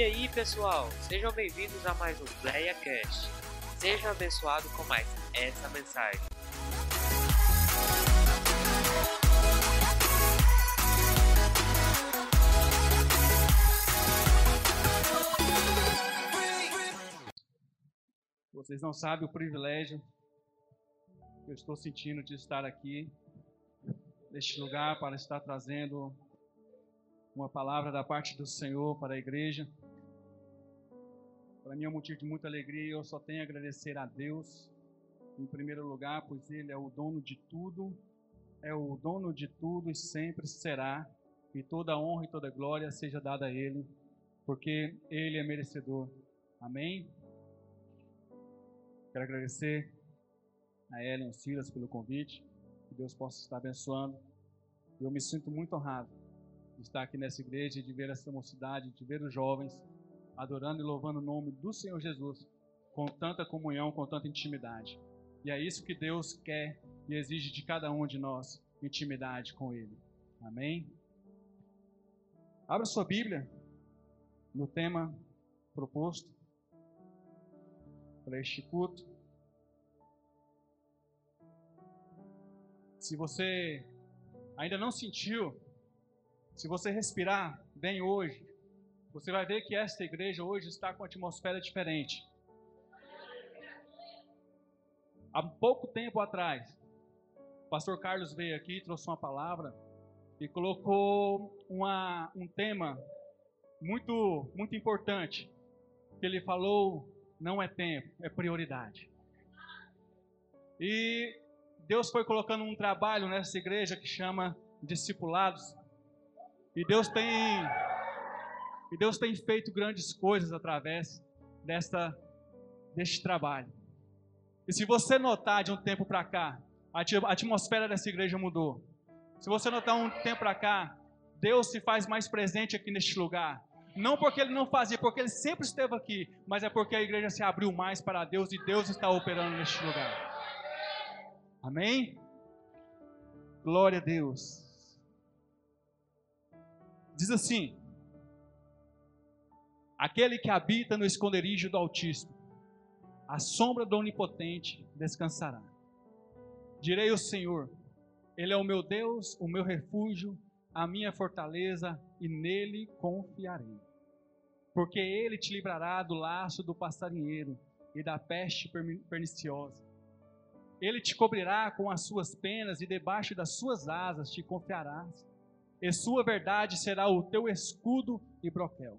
E aí, pessoal, sejam bem-vindos a mais um PlayaCast. Seja abençoado com mais essa mensagem. Vocês não sabem o privilégio que eu estou sentindo de estar aqui, neste lugar, para estar trazendo uma palavra da parte do Senhor para a igreja. Para mim é um motivo de muita alegria e eu só tenho a agradecer a Deus, em primeiro lugar, pois Ele é o dono de tudo, é o dono de tudo e sempre será, e toda honra e toda glória seja dada a Ele, porque Ele é merecedor. Amém? Quero agradecer a Ellen e Silas pelo convite, que Deus possa estar abençoando. Eu me sinto muito honrado de estar aqui nessa igreja, de ver essa mocidade, de ver os jovens adorando e louvando o nome do Senhor Jesus com tanta comunhão, com tanta intimidade. E é isso que Deus quer e exige de cada um de nós, intimidade com Ele. Amém? Abra sua Bíblia no tema proposto para este culto. Se você ainda não sentiu, se você respirar bem hoje, você vai ver que esta igreja hoje está com uma atmosfera diferente. Há pouco tempo atrás, o pastor Carlos veio aqui, trouxe uma palavra e colocou uma, um tema muito, muito importante. Que ele falou: não é tempo, é prioridade. E Deus foi colocando um trabalho nessa igreja que chama discipulados. E Deus tem e Deus tem feito grandes coisas através desta, deste trabalho. E se você notar de um tempo para cá, a atmosfera dessa igreja mudou. Se você notar um tempo para cá, Deus se faz mais presente aqui neste lugar. Não porque ele não fazia, porque ele sempre esteve aqui, mas é porque a igreja se abriu mais para Deus e Deus está operando neste lugar. Amém? Glória a Deus. Diz assim: Aquele que habita no esconderijo do Altíssimo, a sombra do Onipotente descansará. Direi ao Senhor: Ele é o meu Deus, o meu refúgio, a minha fortaleza, e nele confiarei. Porque ele te livrará do laço do passarinheiro e da peste perniciosa. Ele te cobrirá com as suas penas e debaixo das suas asas te confiarás. E sua verdade será o teu escudo e broquel.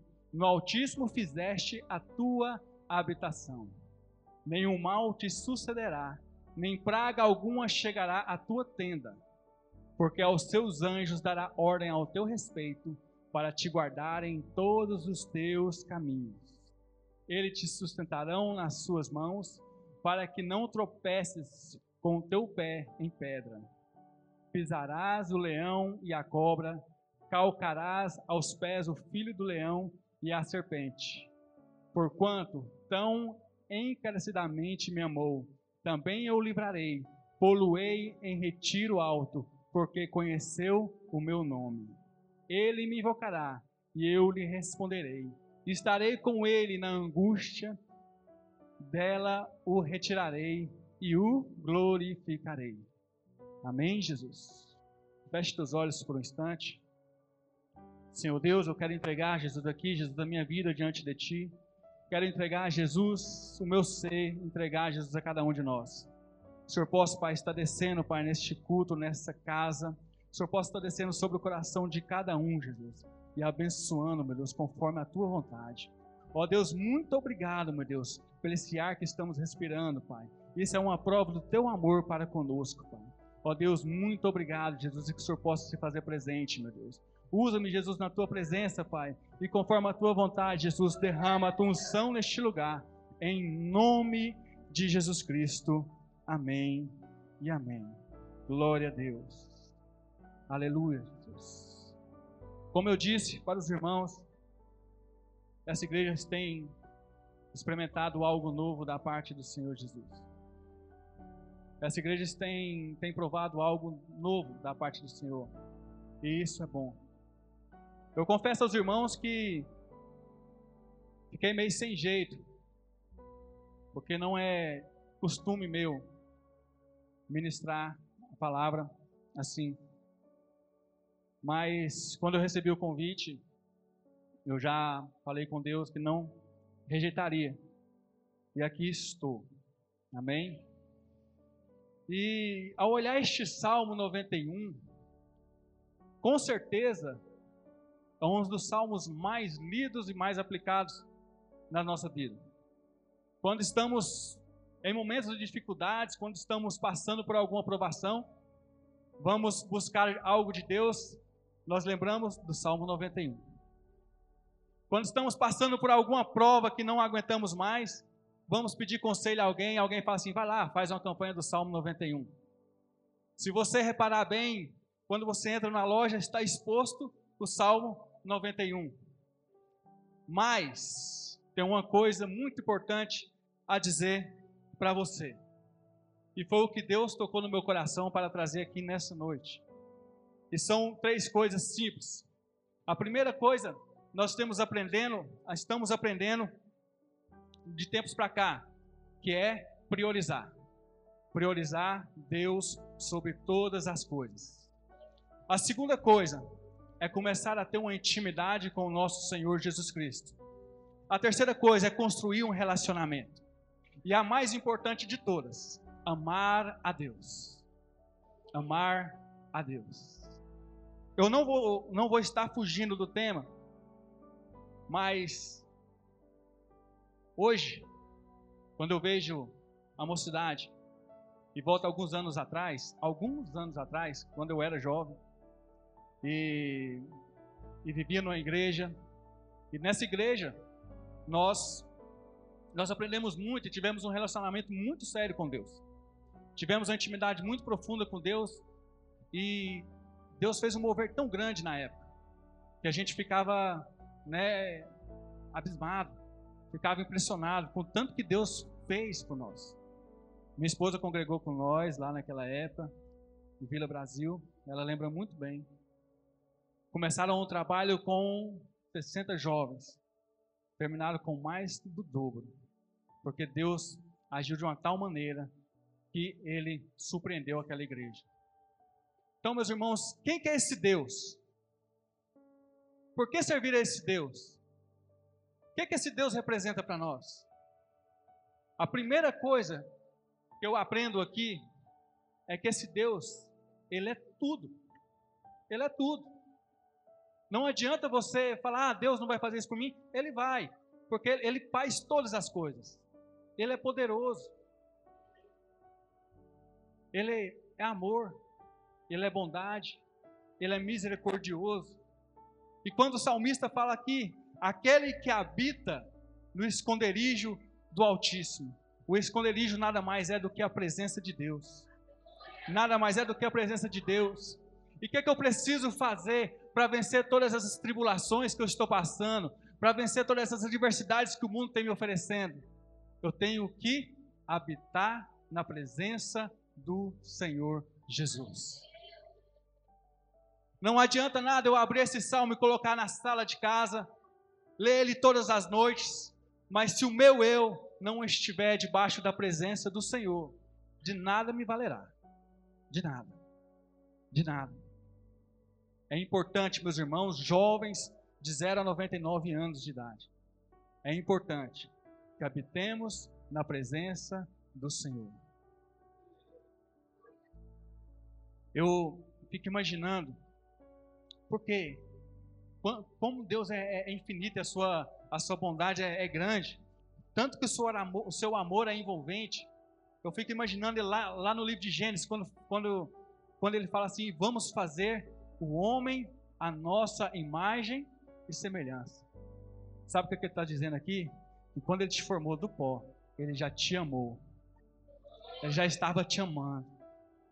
no Altíssimo fizeste a tua habitação. Nenhum mal te sucederá, nem praga alguma chegará à tua tenda, porque aos seus anjos dará ordem ao teu respeito, para te guardarem em todos os teus caminhos. Eles te sustentarão nas suas mãos, para que não tropeces com o teu pé em pedra. Pisarás o leão e a cobra, calcarás aos pés o filho do leão e a serpente. Porquanto tão encarecidamente me amou, também eu livrarei, poluei em retiro alto, porque conheceu o meu nome. Ele me invocará, e eu lhe responderei. Estarei com ele na angústia, dela o retirarei e o glorificarei. Amém, Jesus? Feche teus olhos por um instante. Senhor Deus, eu quero entregar Jesus aqui, Jesus da minha vida diante de Ti. Quero entregar Jesus, o meu ser, entregar Jesus a cada um de nós. O Senhor possa, Pai, estar descendo, Pai, neste culto, nessa casa. O Senhor possa estar descendo sobre o coração de cada um, Jesus, e abençoando, meu Deus, conforme a Tua vontade. Ó Deus, muito obrigado, meu Deus, pelo esse ar que estamos respirando, Pai. Isso é uma prova do Teu amor para conosco, Pai. Ó Deus, muito obrigado, Jesus, e que o Senhor possa se fazer presente, meu Deus. Usa-me, Jesus, na tua presença, Pai. E conforme a tua vontade, Jesus, derrama a tua unção neste lugar. Em nome de Jesus Cristo. Amém e amém. Glória a Deus. Aleluia, Jesus. Como eu disse para os irmãos, essa igreja tem experimentado algo novo da parte do Senhor Jesus. Essa igreja tem, tem provado algo novo da parte do Senhor. E isso é bom. Eu confesso aos irmãos que fiquei meio sem jeito, porque não é costume meu ministrar a palavra assim. Mas quando eu recebi o convite, eu já falei com Deus que não rejeitaria. E aqui estou. Amém? E ao olhar este Salmo 91, com certeza é um dos salmos mais lidos e mais aplicados na nossa vida. Quando estamos em momentos de dificuldades, quando estamos passando por alguma provação, vamos buscar algo de Deus, nós lembramos do Salmo 91. Quando estamos passando por alguma prova que não aguentamos mais, vamos pedir conselho a alguém, alguém fala assim: vai lá, faz uma campanha do Salmo 91. Se você reparar bem, quando você entra na loja, está exposto o Salmo 91. Mas tem uma coisa muito importante a dizer para você. E foi o que Deus tocou no meu coração para trazer aqui nessa noite. E são três coisas simples. A primeira coisa, nós estamos aprendendo, estamos aprendendo de tempos para cá, que é priorizar. Priorizar Deus sobre todas as coisas. A segunda coisa, é começar a ter uma intimidade com o nosso Senhor Jesus Cristo. A terceira coisa é construir um relacionamento. E a mais importante de todas, amar a Deus. Amar a Deus. Eu não vou, não vou estar fugindo do tema, mas hoje, quando eu vejo a mocidade, e volto alguns anos atrás, alguns anos atrás, quando eu era jovem, e, e vivia numa igreja. E nessa igreja, nós, nós aprendemos muito e tivemos um relacionamento muito sério com Deus. Tivemos uma intimidade muito profunda com Deus. E Deus fez um mover tão grande na época, que a gente ficava né, abismado, ficava impressionado com tanto que Deus fez por nós. Minha esposa congregou com nós lá naquela época, em Vila Brasil, ela lembra muito bem começaram um trabalho com 60 jovens, terminaram com mais do dobro, porque Deus agiu de uma tal maneira que ele surpreendeu aquela igreja. Então, meus irmãos, quem que é esse Deus? Por que servir a esse Deus? O que, que esse Deus representa para nós? A primeira coisa que eu aprendo aqui é que esse Deus, ele é tudo. Ele é tudo. Não adianta você falar, ah, Deus não vai fazer isso por mim. Ele vai, porque Ele faz todas as coisas. Ele é poderoso. Ele é amor. Ele é bondade. Ele é misericordioso. E quando o salmista fala aqui, aquele que habita no esconderijo do Altíssimo, o esconderijo nada mais é do que a presença de Deus. Nada mais é do que a presença de Deus. E o que, é que eu preciso fazer para vencer todas essas tribulações que eu estou passando, para vencer todas essas adversidades que o mundo tem me oferecendo? Eu tenho que habitar na presença do Senhor Jesus. Não adianta nada eu abrir esse salmo e colocar na sala de casa, ler ele todas as noites, mas se o meu eu não estiver debaixo da presença do Senhor, de nada me valerá. De nada. De nada. É importante, meus irmãos, jovens de 0 a 99 anos de idade. É importante que habitemos na presença do Senhor. Eu fico imaginando, porque como Deus é, é infinito, a sua, a sua bondade é, é grande, tanto que o seu, amor, o seu amor é envolvente. Eu fico imaginando lá, lá no livro de Gênesis, quando, quando, quando ele fala assim: vamos fazer o homem a nossa imagem e semelhança. Sabe o que ele está dizendo aqui? Que quando ele te formou do pó, ele já te amou. Ele já estava te amando.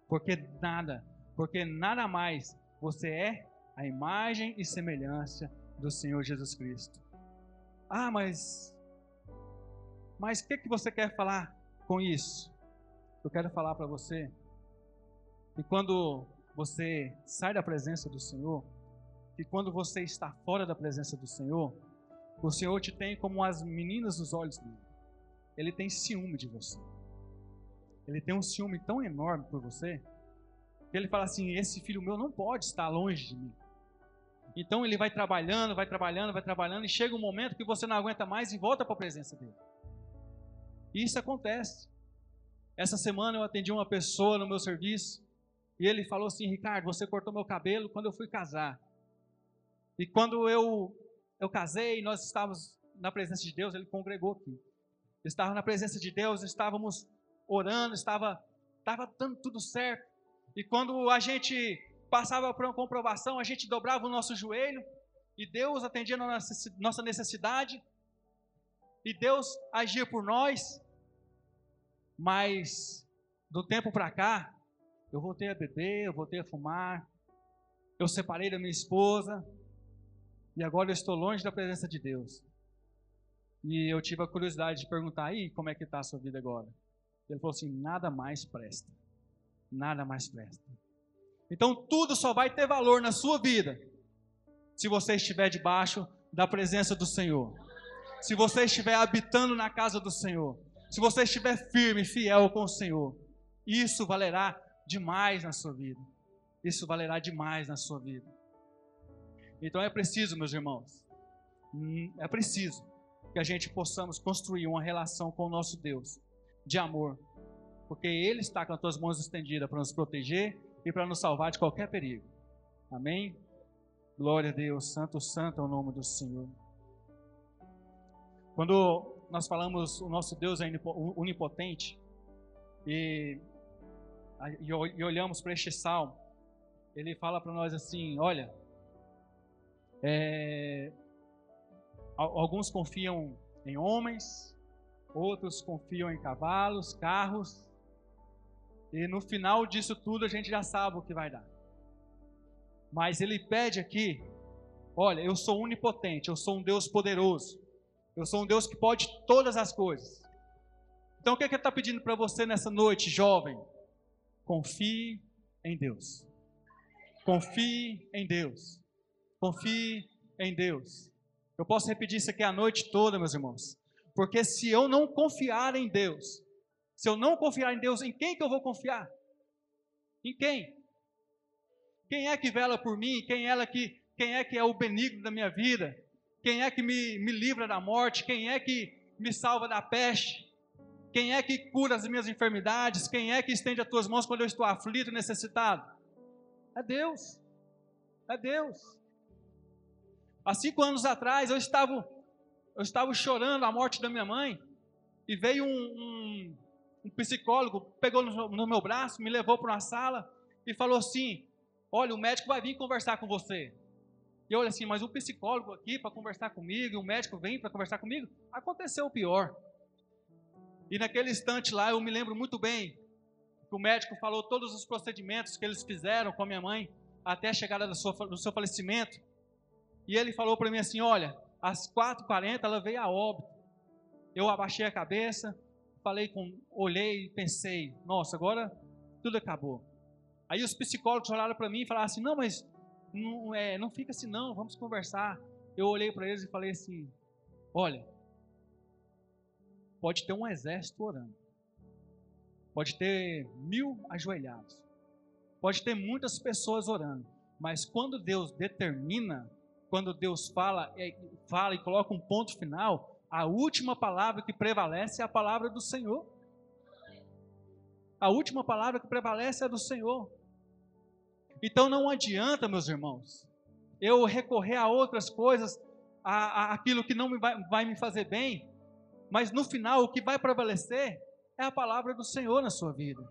Porque nada, porque nada mais você é a imagem e semelhança do Senhor Jesus Cristo. Ah, mas mas o que, que você quer falar com isso? Eu quero falar para você que quando você sai da presença do Senhor, que quando você está fora da presença do Senhor, o Senhor te tem como as meninas dos olhos dele. Ele tem ciúme de você. Ele tem um ciúme tão enorme por você, que ele fala assim: esse filho meu não pode estar longe de mim. Então ele vai trabalhando, vai trabalhando, vai trabalhando, e chega um momento que você não aguenta mais e volta para a presença dele. E isso acontece. Essa semana eu atendi uma pessoa no meu serviço, e ele falou assim: Ricardo, você cortou meu cabelo quando eu fui casar. E quando eu, eu casei, nós estávamos na presença de Deus, ele congregou aqui. Estava na presença de Deus, estávamos orando, estava, estava dando tudo certo. E quando a gente passava por uma comprovação, a gente dobrava o nosso joelho e Deus atendia a nossa necessidade e Deus agia por nós. Mas do tempo para cá, eu voltei a beber, eu voltei a fumar, eu separei da minha esposa e agora eu estou longe da presença de Deus. E eu tive a curiosidade de perguntar aí como é que está a sua vida agora. Ele falou assim: nada mais presta, nada mais presta. Então tudo só vai ter valor na sua vida se você estiver debaixo da presença do Senhor. Se você estiver habitando na casa do Senhor. Se você estiver firme, fiel com o Senhor. Isso valerá demais na sua vida. Isso valerá demais na sua vida. Então é preciso, meus irmãos, hum, é preciso que a gente possamos construir uma relação com o nosso Deus de amor, porque Ele está com as suas mãos estendidas para nos proteger e para nos salvar de qualquer perigo. Amém? Glória a Deus, Santo, Santo é o nome do Senhor. Quando nós falamos o nosso Deus é onipotente e, e olhamos para este salmo, ele fala para nós assim: olha, é, alguns confiam em homens, outros confiam em cavalos, carros, e no final disso tudo a gente já sabe o que vai dar. Mas ele pede aqui: olha, eu sou onipotente, eu sou um Deus poderoso, eu sou um Deus que pode todas as coisas. Então o que, é que ele está pedindo para você nessa noite, jovem? Confie em Deus. Confie em Deus. Confie em Deus. Eu posso repetir isso aqui a noite toda, meus irmãos. Porque se eu não confiar em Deus, se eu não confiar em Deus, em quem que eu vou confiar? Em quem? Quem é que vela por mim? Quem é que quem é que é o benigno da minha vida? Quem é que me, me livra da morte? Quem é que me salva da peste? Quem é que cura as minhas enfermidades? Quem é que estende as tuas mãos quando eu estou aflito e necessitado? É Deus. É Deus. Há cinco anos atrás eu estava, eu estava chorando a morte da minha mãe e veio um, um um psicólogo pegou no, no meu braço, me levou para uma sala e falou assim: Olha, o médico vai vir conversar com você. E eu olhei assim, mas o psicólogo aqui para conversar comigo, e o médico vem para conversar comigo, aconteceu o pior. E naquele instante lá, eu me lembro muito bem que o médico falou todos os procedimentos que eles fizeram com a minha mãe até a chegada do seu, do seu falecimento. E ele falou para mim assim: Olha, às 4h40 ela veio a óbito. Eu abaixei a cabeça, falei com, olhei e pensei, nossa, agora tudo acabou. Aí os psicólogos olharam para mim e falaram assim, não, mas não, é, não fica assim não, vamos conversar. Eu olhei para eles e falei assim, olha, pode ter um exército orando, pode ter mil ajoelhados, pode ter muitas pessoas orando, mas quando Deus determina, quando Deus fala, é, fala e coloca um ponto final, a última palavra que prevalece é a palavra do Senhor. A última palavra que prevalece é do Senhor. Então não adianta, meus irmãos, eu recorrer a outras coisas, a, a aquilo que não me vai, vai me fazer bem, mas no final o que vai prevalecer é a palavra do Senhor na sua vida.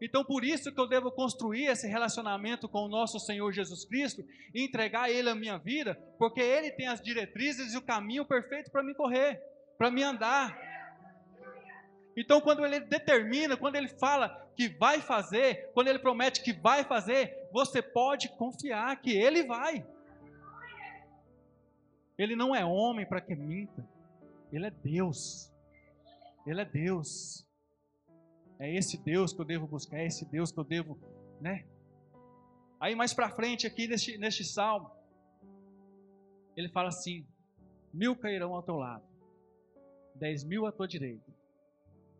Então, por isso que eu devo construir esse relacionamento com o nosso Senhor Jesus Cristo e entregar a Ele a minha vida, porque Ele tem as diretrizes e o caminho perfeito para me correr, para me andar. Então, quando Ele determina, quando Ele fala que vai fazer, quando Ele promete que vai fazer, você pode confiar que Ele vai. Ele não é homem para que minta, Ele é Deus. Ele é Deus. É esse Deus que eu devo buscar, é esse Deus que eu devo, né? Aí mais para frente aqui neste, neste salmo, ele fala assim: mil cairão ao teu lado, dez mil à tua direita,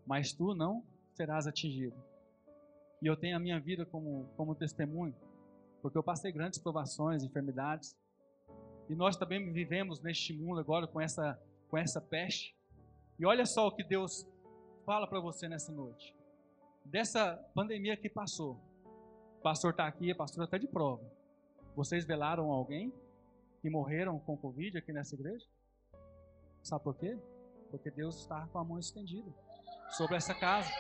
mas tu não serás atingido. E eu tenho a minha vida como, como testemunho, porque eu passei grandes provações, enfermidades, e nós também vivemos neste mundo agora com essa, com essa peste. E olha só o que Deus fala para você nessa noite dessa pandemia que passou. O pastor está aqui, a pastora está de prova. Vocês velaram alguém que morreram com Covid aqui nessa igreja? Sabe por quê? Porque Deus estava com a mão estendida sobre essa casa.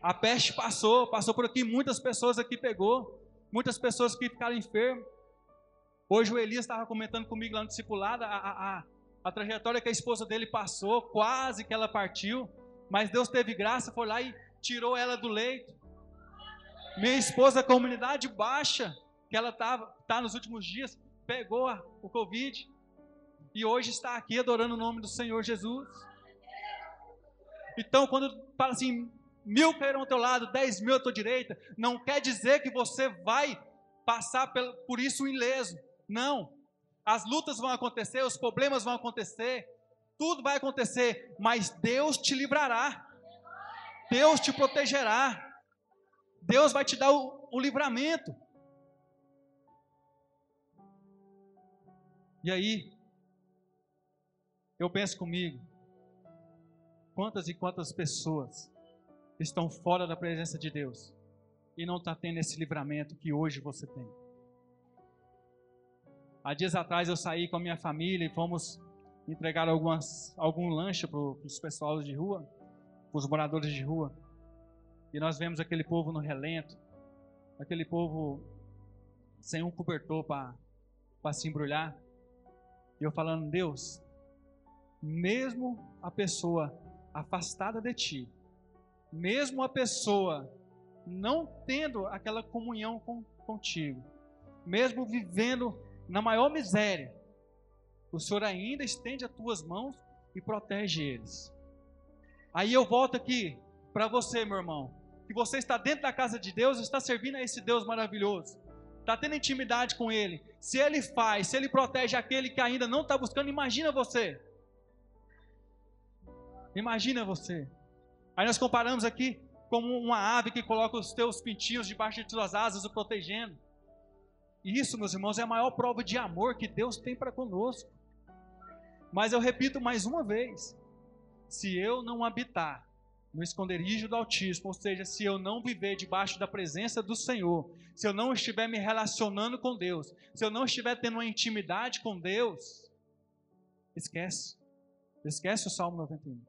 A peste passou, passou por aqui, muitas pessoas aqui pegou, muitas pessoas que ficaram enfermas. Hoje o Elias estava comentando comigo lá no discipulado a, a, a, a trajetória que a esposa dele passou, quase que ela partiu, mas Deus teve graça, foi lá e tirou ela do leito. Minha esposa, com a comunidade baixa, que ela estava tá nos últimos dias, pegou o Covid e hoje está aqui adorando o nome do Senhor Jesus. Então, quando fala assim, mil cairão ao teu lado, dez mil à tua direita, não quer dizer que você vai passar por isso ileso. Não. As lutas vão acontecer, os problemas vão acontecer, tudo vai acontecer, mas Deus te livrará. Deus te protegerá. Deus vai te dar o, o livramento. E aí, eu penso comigo, quantas e quantas pessoas estão fora da presença de Deus e não está tendo esse livramento que hoje você tem. Há dias atrás eu saí com a minha família e fomos entregar algumas, algum lanche para os pessoal de rua os moradores de rua. E nós vemos aquele povo no relento, aquele povo sem um cobertor para se embrulhar. E eu falando, Deus, mesmo a pessoa afastada de ti, mesmo a pessoa não tendo aquela comunhão com, contigo, mesmo vivendo na maior miséria, o Senhor ainda estende as tuas mãos e protege eles. Aí eu volto aqui para você, meu irmão, que você está dentro da casa de Deus, está servindo a esse Deus maravilhoso, está tendo intimidade com Ele. Se Ele faz, se Ele protege aquele que ainda não está buscando, imagina você. Imagina você. Aí nós comparamos aqui como uma ave que coloca os teus pintinhos debaixo de suas asas, o protegendo. E isso, meus irmãos, é a maior prova de amor que Deus tem para conosco. Mas eu repito mais uma vez: se eu não habitar no esconderijo do Altíssimo, ou seja, se eu não viver debaixo da presença do Senhor, se eu não estiver me relacionando com Deus, se eu não estiver tendo uma intimidade com Deus, esquece. Esquece o Salmo 91.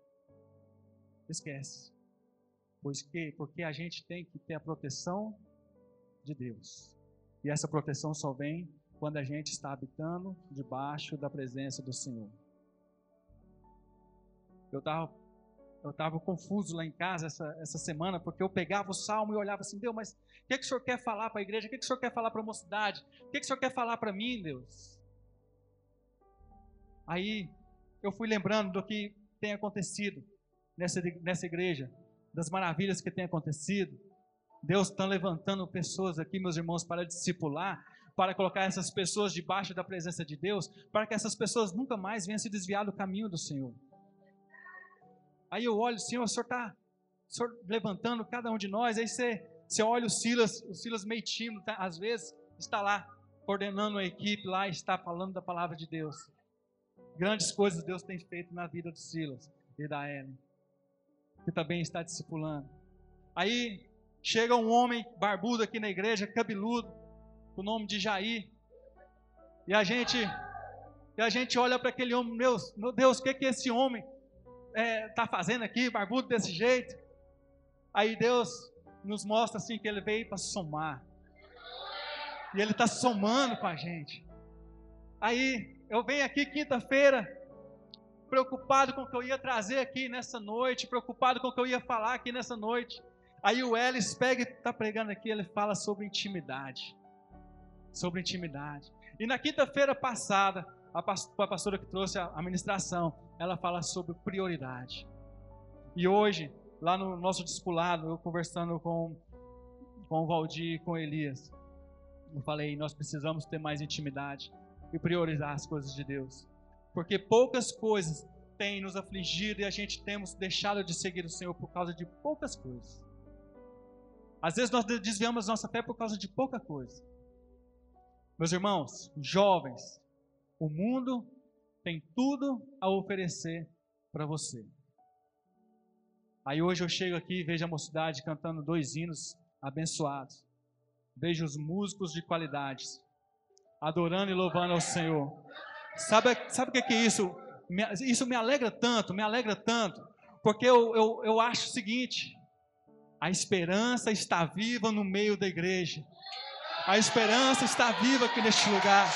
Esquece. Pois que? Porque a gente tem que ter a proteção de Deus. E essa proteção só vem quando a gente está habitando debaixo da presença do Senhor. Eu estava eu tava confuso lá em casa essa, essa semana, porque eu pegava o salmo e olhava assim, Deus, mas o que, que o Senhor quer falar para a igreja? O que, que o Senhor quer falar para a mocidade? O que, que o Senhor quer falar para mim, Deus? Aí eu fui lembrando do que tem acontecido nessa, nessa igreja, das maravilhas que tem acontecido. Deus está levantando pessoas aqui, meus irmãos, para discipular, para colocar essas pessoas debaixo da presença de Deus, para que essas pessoas nunca mais venham se desviar do caminho do Senhor. Aí eu olho, Senhor, o Senhor está levantando cada um de nós. Aí você, você olha o Silas, o Silas meio tímido, tá? às vezes está lá coordenando a equipe, lá está falando da palavra de Deus. Grandes coisas Deus tem feito na vida do Silas e da Ellen, que também está discipulando. Aí chega um homem barbudo aqui na igreja, cabeludo, com o nome de Jair. E a gente, e a gente olha para aquele homem, meu, meu Deus, o que, que esse homem está é, tá fazendo aqui, barbudo desse jeito? Aí Deus nos mostra assim que ele veio para somar. E ele está somando com a gente. Aí eu venho aqui quinta-feira, preocupado com o que eu ia trazer aqui nessa noite, preocupado com o que eu ia falar aqui nessa noite. Aí o Ellis pega e está pregando aqui, ele fala sobre intimidade. Sobre intimidade. E na quinta-feira passada, a pastora que trouxe a ministração, ela fala sobre prioridade. E hoje, lá no nosso discipulado, eu conversando com, com o Valdir e com Elias, eu falei, nós precisamos ter mais intimidade e priorizar as coisas de Deus. Porque poucas coisas têm nos afligido e a gente temos deixado de seguir o Senhor por causa de poucas coisas. Às vezes nós desviamos nossa fé por causa de pouca coisa. Meus irmãos, jovens, o mundo tem tudo a oferecer para você. Aí hoje eu chego aqui e vejo a mocidade cantando dois hinos abençoados. Vejo os músicos de qualidades adorando e louvando ao Senhor. Sabe, sabe o que é isso? Isso me alegra tanto, me alegra tanto, porque eu, eu, eu acho o seguinte: a esperança está viva no meio da igreja, a esperança está viva aqui neste lugar,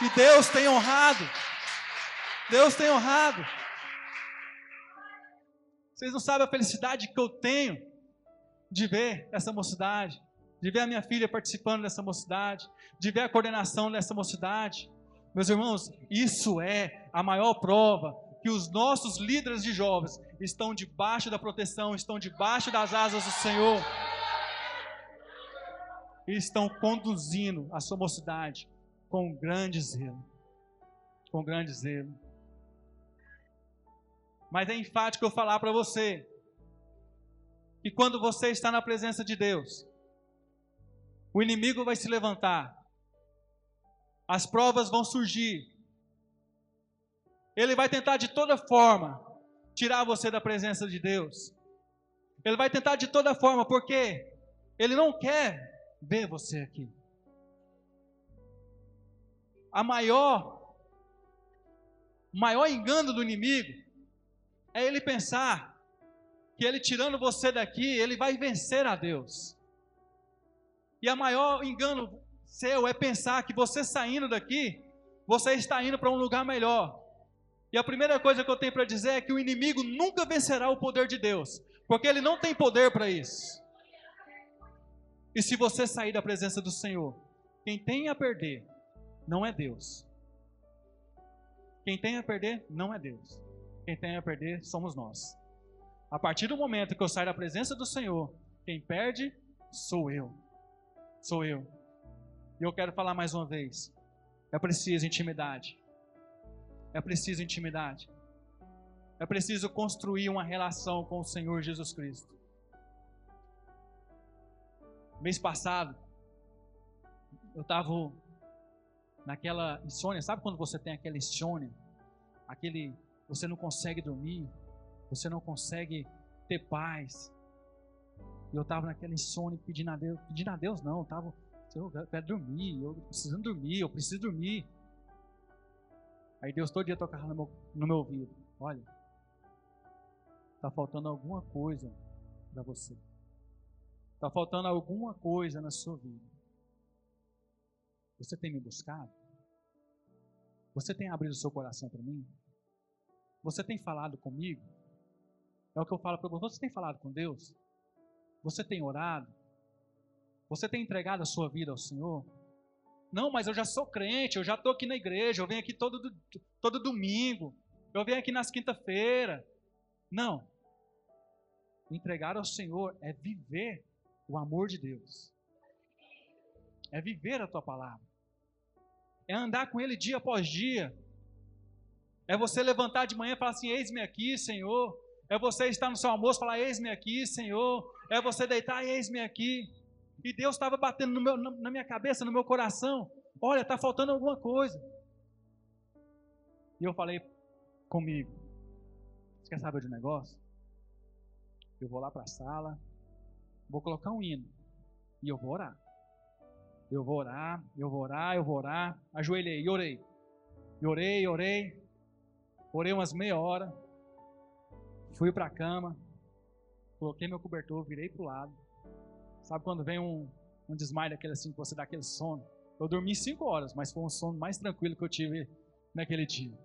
e Deus tem honrado, Deus tem honrado. Vocês não sabem a felicidade que eu tenho de ver essa mocidade, de ver a minha filha participando dessa mocidade, de ver a coordenação dessa mocidade. Meus irmãos, isso é a maior prova que os nossos líderes de jovens estão debaixo da proteção, estão debaixo das asas do Senhor e estão conduzindo a sua mocidade com grande zelo. Com grande zelo. Mas é enfático eu falar para você que quando você está na presença de Deus, o inimigo vai se levantar, as provas vão surgir, ele vai tentar de toda forma tirar você da presença de Deus, ele vai tentar de toda forma, porque ele não quer ver você aqui. A maior, maior engano do inimigo é ele pensar que ele tirando você daqui, ele vai vencer a Deus. E a maior engano seu é pensar que você saindo daqui, você está indo para um lugar melhor. E a primeira coisa que eu tenho para dizer é que o inimigo nunca vencerá o poder de Deus, porque ele não tem poder para isso. E se você sair da presença do Senhor, quem tem a perder não é Deus. Quem tem a perder não é Deus. Quem tem a perder somos nós. A partir do momento que eu saio da presença do Senhor, quem perde sou eu. Sou eu. E eu quero falar mais uma vez. É preciso intimidade. É preciso intimidade. É preciso construir uma relação com o Senhor Jesus Cristo. Mês passado, eu estava naquela insônia. Sabe quando você tem aquela insônia? Aquele você não consegue dormir, você não consegue ter paz. E eu estava naquela insônia pedindo a Deus, pedindo a Deus não, eu estava, eu quero dormir, eu precisando dormir, eu preciso dormir. Aí Deus todo dia tocava no meu, no meu ouvido, olha, está faltando alguma coisa para você. Está faltando alguma coisa na sua vida. Você tem me buscado? Você tem abrido o seu coração para mim? Você tem falado comigo? É o que eu falo para você. Você tem falado com Deus? Você tem orado? Você tem entregado a sua vida ao Senhor? Não, mas eu já sou crente, eu já estou aqui na igreja, eu venho aqui todo, todo domingo, eu venho aqui nas quinta-feira. Não. Entregar ao Senhor é viver o amor de Deus. É viver a tua palavra. É andar com Ele dia após dia. É você levantar de manhã e falar assim: Eis-me aqui, Senhor. É você estar no seu almoço e falar: Eis-me aqui, Senhor. É você deitar: Eis-me aqui. E Deus estava batendo meu, na minha cabeça, no meu coração: Olha, está faltando alguma coisa. E eu falei comigo: Você quer saber de um negócio? Eu vou lá para a sala, vou colocar um hino e eu vou orar. Eu vou orar, eu vou orar, eu vou orar. Ajoelhei e orei. E orei, orei. Orei umas meia hora. Fui para a cama. Coloquei meu cobertor, virei para o lado. Sabe quando vem um, um desmaio daquele assim, que você dá aquele sono? Eu dormi cinco horas, mas foi um sono mais tranquilo que eu tive naquele dia.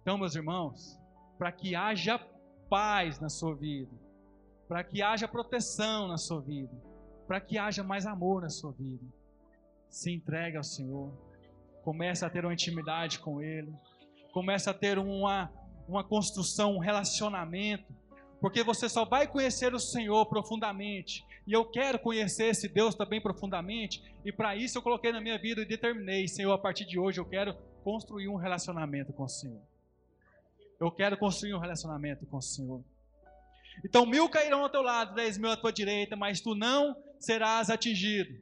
Então, meus irmãos, para que haja paz na sua vida, para que haja proteção na sua vida, para que haja mais amor na sua vida, se entregue ao Senhor, comece a ter uma intimidade com Ele, comece a ter uma, uma construção, um relacionamento, porque você só vai conhecer o Senhor profundamente. E eu quero conhecer esse Deus também profundamente, e para isso eu coloquei na minha vida e determinei, Senhor, a partir de hoje eu quero construir um relacionamento com o Senhor. Eu quero construir um relacionamento com o Senhor. Então mil cairão ao teu lado, dez mil à tua direita, mas tu não serás atingido.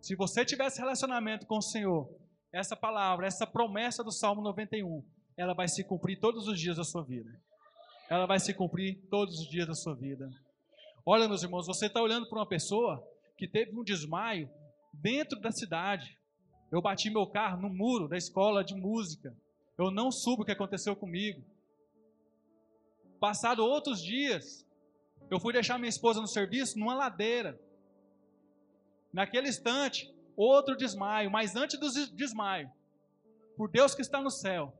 Se você tivesse relacionamento com o Senhor, essa palavra, essa promessa do Salmo 91, ela vai se cumprir todos os dias da sua vida. Ela vai se cumprir todos os dias da sua vida. Olha, meus irmãos, você está olhando para uma pessoa que teve um desmaio dentro da cidade. Eu bati meu carro no muro da escola de música. Eu não soube o que aconteceu comigo. Passado outros dias, eu fui deixar minha esposa no serviço numa ladeira. Naquele instante, outro desmaio, mas antes do desmaio, por Deus que está no céu,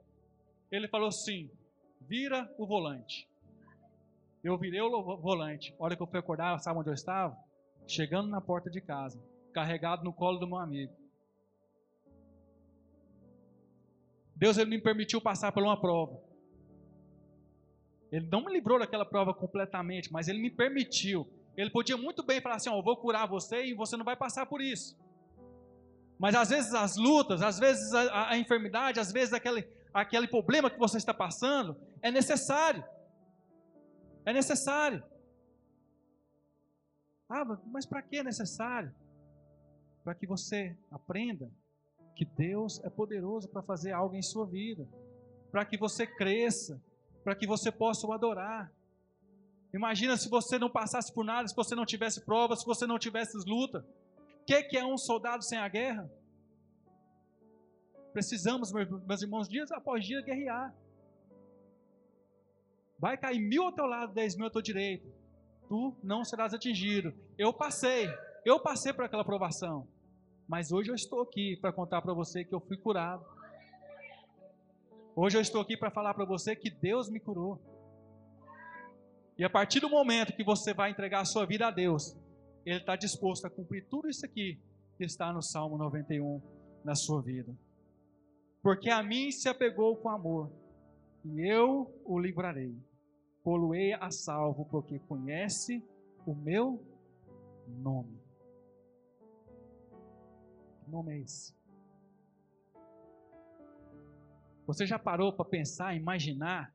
ele falou assim: vira o volante. Eu virei o volante. A hora que eu fui acordar, sabe onde eu estava? Chegando na porta de casa, carregado no colo do meu amigo. Deus ele me permitiu passar por uma prova. Ele não me livrou daquela prova completamente, mas ele me permitiu. Ele podia muito bem falar assim: ó, eu vou curar você e você não vai passar por isso. Mas às vezes as lutas, às vezes a, a enfermidade, às vezes aquele, aquele problema que você está passando, é necessário. É necessário. Ah, mas para que é necessário? Para que você aprenda que Deus é poderoso para fazer algo em sua vida, para que você cresça, para que você possa o adorar. Imagina se você não passasse por nada, se você não tivesse provas, se você não tivesse luta. O que, que é um soldado sem a guerra? Precisamos, meus irmãos, dias após dia guerrear. Vai cair mil ao teu lado, dez mil ao teu direito. Tu não serás atingido. Eu passei, eu passei por aquela provação. Mas hoje eu estou aqui para contar para você que eu fui curado. Hoje eu estou aqui para falar para você que Deus me curou. E a partir do momento que você vai entregar a sua vida a Deus, Ele está disposto a cumprir tudo isso aqui que está no Salmo 91 na sua vida. Porque a mim se apegou com amor, e eu o livrarei. Poluei a salvo, porque conhece o meu nome. Que nome é esse? Você já parou para pensar, imaginar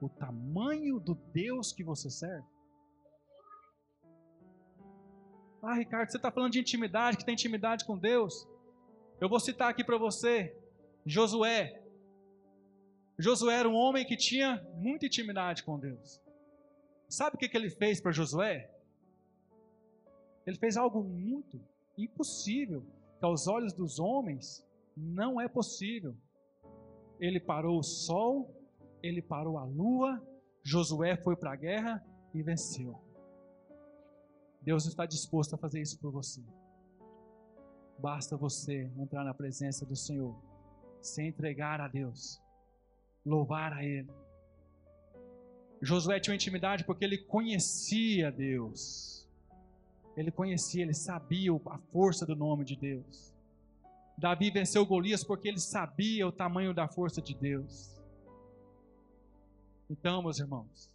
o tamanho do Deus que você serve? Ah, Ricardo, você está falando de intimidade, que tem intimidade com Deus. Eu vou citar aqui para você Josué. Josué era um homem que tinha muita intimidade com Deus. Sabe o que, que ele fez para Josué? Ele fez algo muito impossível, que aos olhos dos homens não é possível ele parou o sol, ele parou a lua, Josué foi para a guerra e venceu. Deus está disposto a fazer isso por você. Basta você entrar na presença do Senhor, se entregar a Deus, louvar a Ele. Josué tinha intimidade porque ele conhecia Deus. Ele conhecia, ele sabia a força do nome de Deus. Davi venceu Golias porque ele sabia o tamanho da força de Deus. Então, meus irmãos,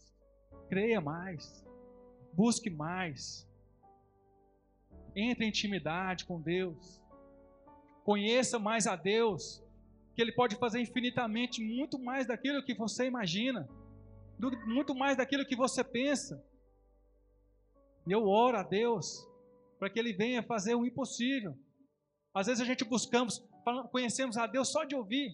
creia mais, busque mais, entre em intimidade com Deus, conheça mais a Deus, que Ele pode fazer infinitamente muito mais daquilo que você imagina, muito mais daquilo que você pensa. E eu oro a Deus para que Ele venha fazer o impossível. Às vezes a gente buscamos, conhecemos a Deus só de ouvir.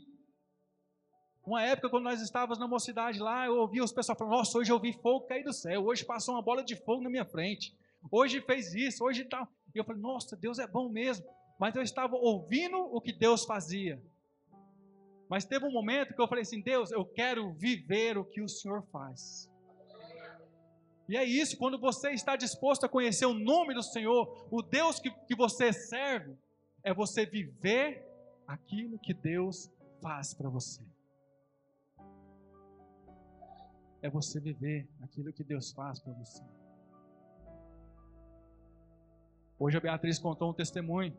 Uma época, quando nós estávamos na mocidade lá, eu ouvia os pessoal falando: Nossa, hoje eu vi fogo cair do céu, hoje passou uma bola de fogo na minha frente, hoje fez isso, hoje tal. E eu falei: Nossa, Deus é bom mesmo. Mas eu estava ouvindo o que Deus fazia. Mas teve um momento que eu falei assim: Deus, eu quero viver o que o Senhor faz. E é isso, quando você está disposto a conhecer o nome do Senhor, o Deus que, que você serve, é você viver aquilo que Deus faz para você. É você viver aquilo que Deus faz para você. Hoje a Beatriz contou um testemunho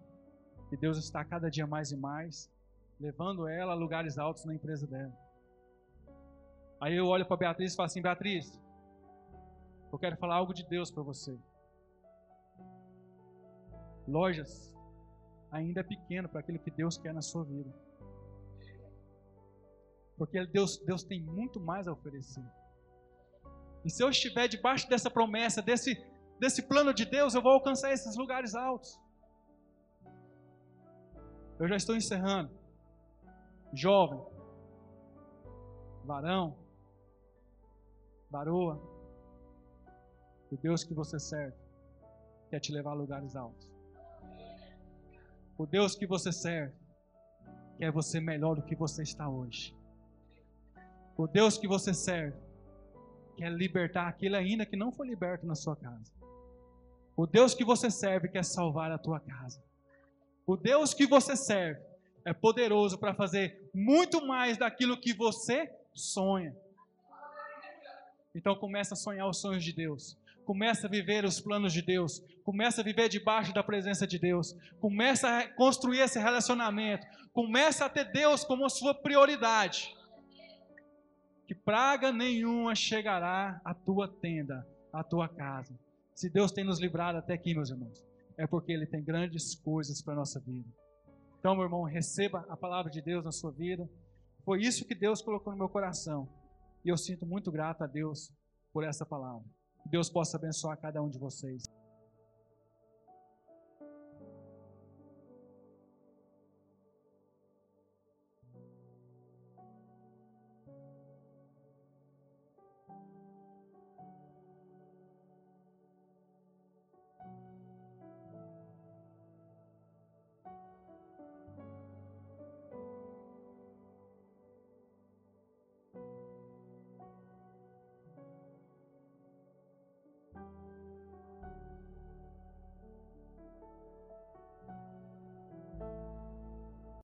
que Deus está cada dia mais e mais levando ela a lugares altos na empresa dela. Aí eu olho para Beatriz e falo assim: Beatriz, eu quero falar algo de Deus para você. Lojas ainda é pequeno para aquilo que Deus quer na sua vida. Porque Deus, Deus tem muito mais a oferecer. E se eu estiver debaixo dessa promessa, desse, desse plano de Deus, eu vou alcançar esses lugares altos. Eu já estou encerrando. Jovem, varão, varoa, o Deus que você serve quer te levar a lugares altos. O Deus que você serve quer você melhor do que você está hoje. O Deus que você serve quer libertar aquilo ainda que não foi liberto na sua casa. O Deus que você serve quer salvar a tua casa. O Deus que você serve é poderoso para fazer muito mais daquilo que você sonha. Então começa a sonhar os sonhos de Deus. Começa a viver os planos de Deus. Começa a viver debaixo da presença de Deus. Começa a construir esse relacionamento. Começa a ter Deus como sua prioridade. Que praga nenhuma chegará à tua tenda, à tua casa. Se Deus tem nos livrado até aqui, meus irmãos, é porque Ele tem grandes coisas para a nossa vida. Então, meu irmão, receba a palavra de Deus na sua vida. Foi isso que Deus colocou no meu coração. E eu sinto muito grato a Deus por essa palavra. Que Deus possa abençoar cada um de vocês.